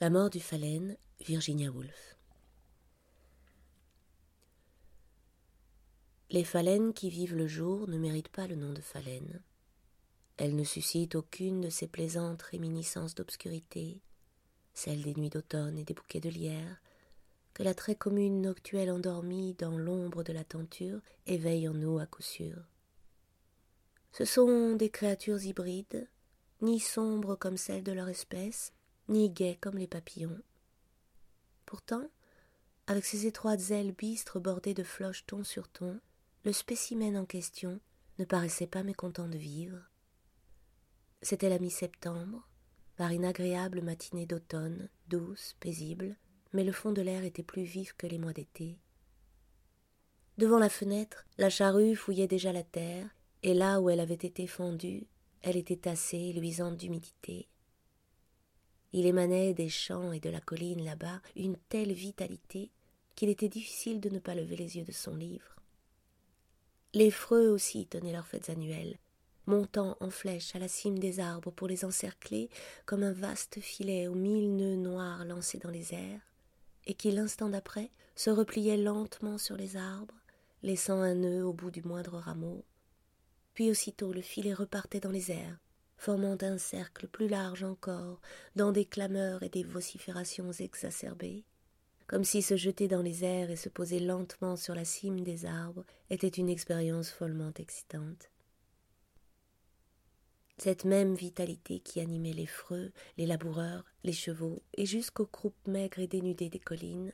La mort du phalène, Virginia Woolf. Les phalènes qui vivent le jour ne méritent pas le nom de phalènes. Elles ne suscitent aucune de ces plaisantes réminiscences d'obscurité, celles des nuits d'automne et des bouquets de lierre, que la très commune noctuelle endormie dans l'ombre de la tenture éveille en nous à coup sûr. Ce sont des créatures hybrides, ni sombres comme celles de leur espèce, ni gais comme les papillons. Pourtant, avec ses étroites ailes bistres bordées de floches ton sur ton, le spécimen en question ne paraissait pas mécontent de vivre. C'était la mi-septembre, par une agréable matinée d'automne, douce, paisible, mais le fond de l'air était plus vif que les mois d'été. Devant la fenêtre, la charrue fouillait déjà la terre, et là où elle avait été fendue, elle était tassée, luisante d'humidité. Il émanait des champs et de la colline là-bas une telle vitalité qu'il était difficile de ne pas lever les yeux de son livre. Les freux aussi tenaient leurs fêtes annuelles, montant en flèche à la cime des arbres pour les encercler comme un vaste filet aux mille nœuds noirs lancés dans les airs, et qui l'instant d'après se repliait lentement sur les arbres, laissant un nœud au bout du moindre rameau. Puis aussitôt le filet repartait dans les airs, formant un cercle plus large encore, dans des clameurs et des vociférations exacerbées, comme si se jeter dans les airs et se poser lentement sur la cime des arbres était une expérience follement excitante. Cette même vitalité qui animait les freux, les laboureurs, les chevaux, et jusqu'aux groupes maigres et dénudés des collines,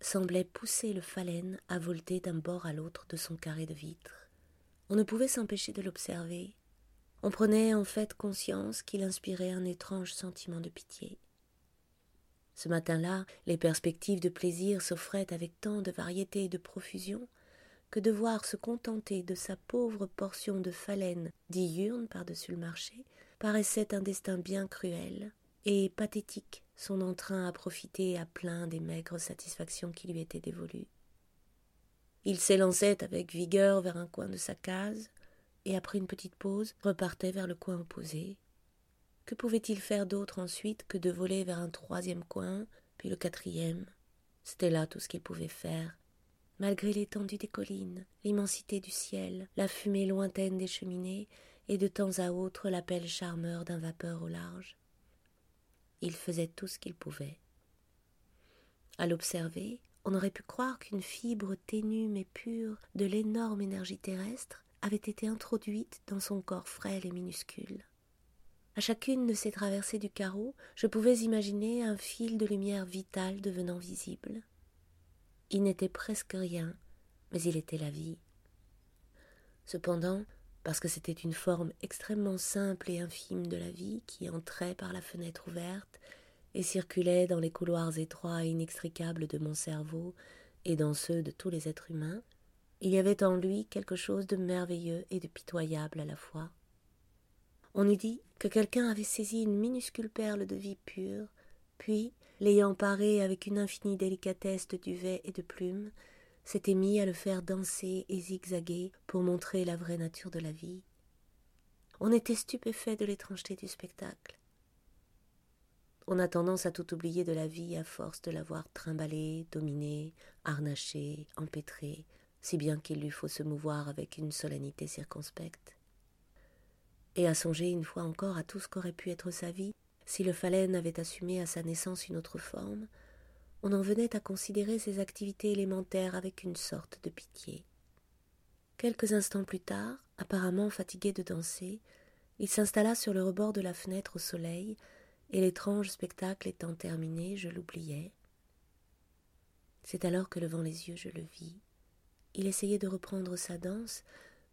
semblait pousser le phalène à volter d'un bord à l'autre de son carré de vitres. On ne pouvait s'empêcher de l'observer, on prenait en fait conscience qu'il inspirait un étrange sentiment de pitié. Ce matin-là, les perspectives de plaisir s'offraient avec tant de variété et de profusion que de voir se contenter de sa pauvre portion de phalène diurne par-dessus le marché paraissait un destin bien cruel et pathétique son entrain à profiter à plein des maigres satisfactions qui lui étaient dévolues. Il s'élançait avec vigueur vers un coin de sa case, et après une petite pause repartait vers le coin opposé. Que pouvait-il faire d'autre ensuite que de voler vers un troisième coin, puis le quatrième? C'était là tout ce qu'il pouvait faire, malgré l'étendue des collines, l'immensité du ciel, la fumée lointaine des cheminées, et de temps à autre l'appel charmeur d'un vapeur au large. Il faisait tout ce qu'il pouvait. À l'observer, on aurait pu croire qu'une fibre ténue mais pure de l'énorme énergie terrestre avait été introduite dans son corps frêle et minuscule. À chacune de ces traversées du carreau, je pouvais imaginer un fil de lumière vitale devenant visible. Il n'était presque rien, mais il était la vie. Cependant, parce que c'était une forme extrêmement simple et infime de la vie qui entrait par la fenêtre ouverte et circulait dans les couloirs étroits et inextricables de mon cerveau et dans ceux de tous les êtres humains, il y avait en lui quelque chose de merveilleux et de pitoyable à la fois. On eût dit que quelqu'un avait saisi une minuscule perle de vie pure, puis, l'ayant paré avec une infinie délicatesse de duvet et de plumes, s'était mis à le faire danser et zigzaguer pour montrer la vraie nature de la vie. On était stupéfait de l'étrangeté du spectacle. On a tendance à tout oublier de la vie à force de l'avoir trimballée, dominée, harnachée, empêtrée, si bien qu'il lui faut se mouvoir avec une solennité circonspecte. Et à songer une fois encore à tout ce qu'aurait pu être sa vie, si le phalène avait assumé à sa naissance une autre forme, on en venait à considérer ses activités élémentaires avec une sorte de pitié. Quelques instants plus tard, apparemment fatigué de danser, il s'installa sur le rebord de la fenêtre au soleil, et l'étrange spectacle étant terminé, je l'oubliais. C'est alors que, levant les yeux, je le vis. Il essayait de reprendre sa danse,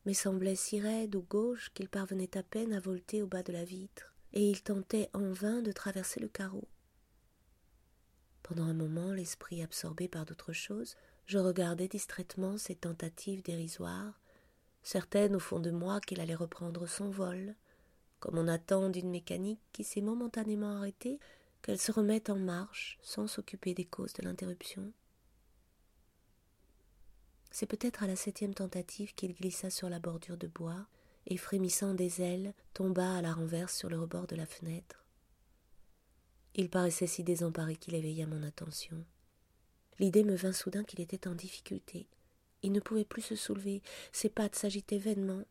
mais semblait si raide ou gauche qu'il parvenait à peine à volter au bas de la vitre, et il tentait en vain de traverser le carreau. Pendant un moment, l'esprit absorbé par d'autres choses, je regardais distraitement ces tentatives dérisoires, certaines au fond de moi qu'il allait reprendre son vol, comme on attend d'une mécanique qui s'est momentanément arrêtée qu'elle se remette en marche sans s'occuper des causes de l'interruption. C'est peut-être à la septième tentative qu'il glissa sur la bordure de bois, et frémissant des ailes, tomba à la renverse sur le rebord de la fenêtre. Il paraissait si désemparé qu'il éveilla mon attention. L'idée me vint soudain qu'il était en difficulté. Il ne pouvait plus se soulever, ses pattes s'agitaient vainement.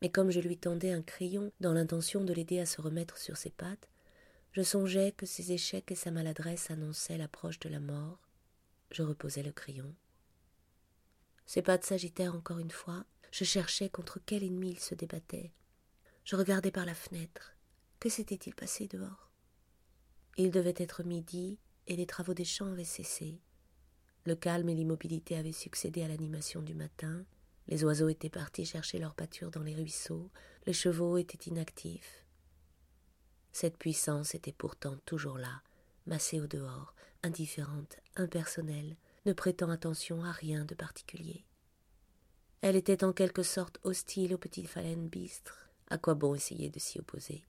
Mais comme je lui tendais un crayon dans l'intention de l'aider à se remettre sur ses pattes, je songeais que ses échecs et sa maladresse annonçaient l'approche de la mort. Je reposai le crayon. Ses pattes s'agitèrent encore une fois. Je cherchais contre quel ennemi il se débattait. Je regardais par la fenêtre. Que s'était-il passé dehors? Il devait être midi et les travaux des champs avaient cessé. Le calme et l'immobilité avaient succédé à l'animation du matin. Les oiseaux étaient partis chercher leur pâture dans les ruisseaux. Les chevaux étaient inactifs. Cette puissance était pourtant toujours là, massée au dehors, indifférente, impersonnelle, ne prêtant attention à rien de particulier. Elle était en quelque sorte hostile aux petites phalènes bistres. À quoi bon essayer de s'y opposer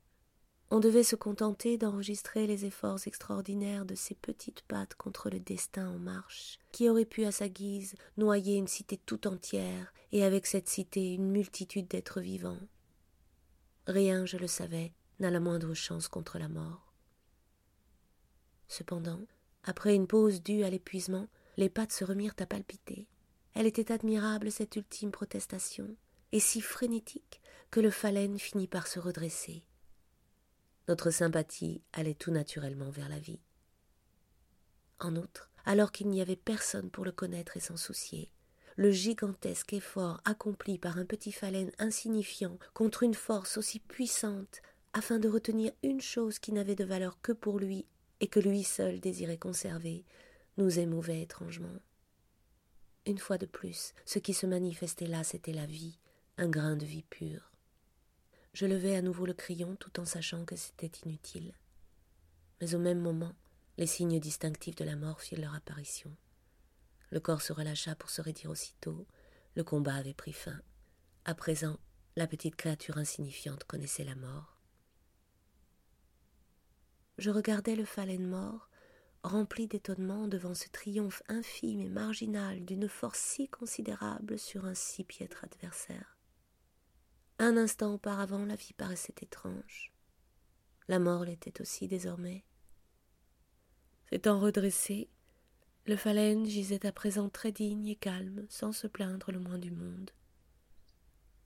On devait se contenter d'enregistrer les efforts extraordinaires de ces petites pattes contre le destin en marche, qui aurait pu à sa guise noyer une cité tout entière, et avec cette cité une multitude d'êtres vivants. Rien, je le savais, n'a la moindre chance contre la mort. Cependant, après une pause due à l'épuisement, les pattes se remirent à palpiter. Elle était admirable, cette ultime protestation, et si frénétique que le phalène finit par se redresser. Notre sympathie allait tout naturellement vers la vie. En outre, alors qu'il n'y avait personne pour le connaître et s'en soucier, le gigantesque effort accompli par un petit phalène insignifiant contre une force aussi puissante afin de retenir une chose qui n'avait de valeur que pour lui et que lui seul désirait conserver, nous émouvait étrangement. Une fois de plus, ce qui se manifestait là, c'était la vie, un grain de vie pure. Je levai à nouveau le crayon tout en sachant que c'était inutile. Mais au même moment, les signes distinctifs de la mort firent leur apparition. Le corps se relâcha pour se raidir aussitôt, le combat avait pris fin. À présent, la petite créature insignifiante connaissait la mort. Je regardais le phalène mort, rempli d'étonnement devant ce triomphe infime et marginal d'une force si considérable sur un si piètre adversaire. Un instant auparavant, la vie paraissait étrange. La mort l'était aussi désormais. S'étant redressé, le phalène gisait à présent très digne et calme, sans se plaindre le moins du monde.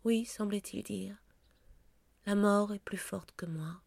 Oui, semblait-il dire, la mort est plus forte que moi.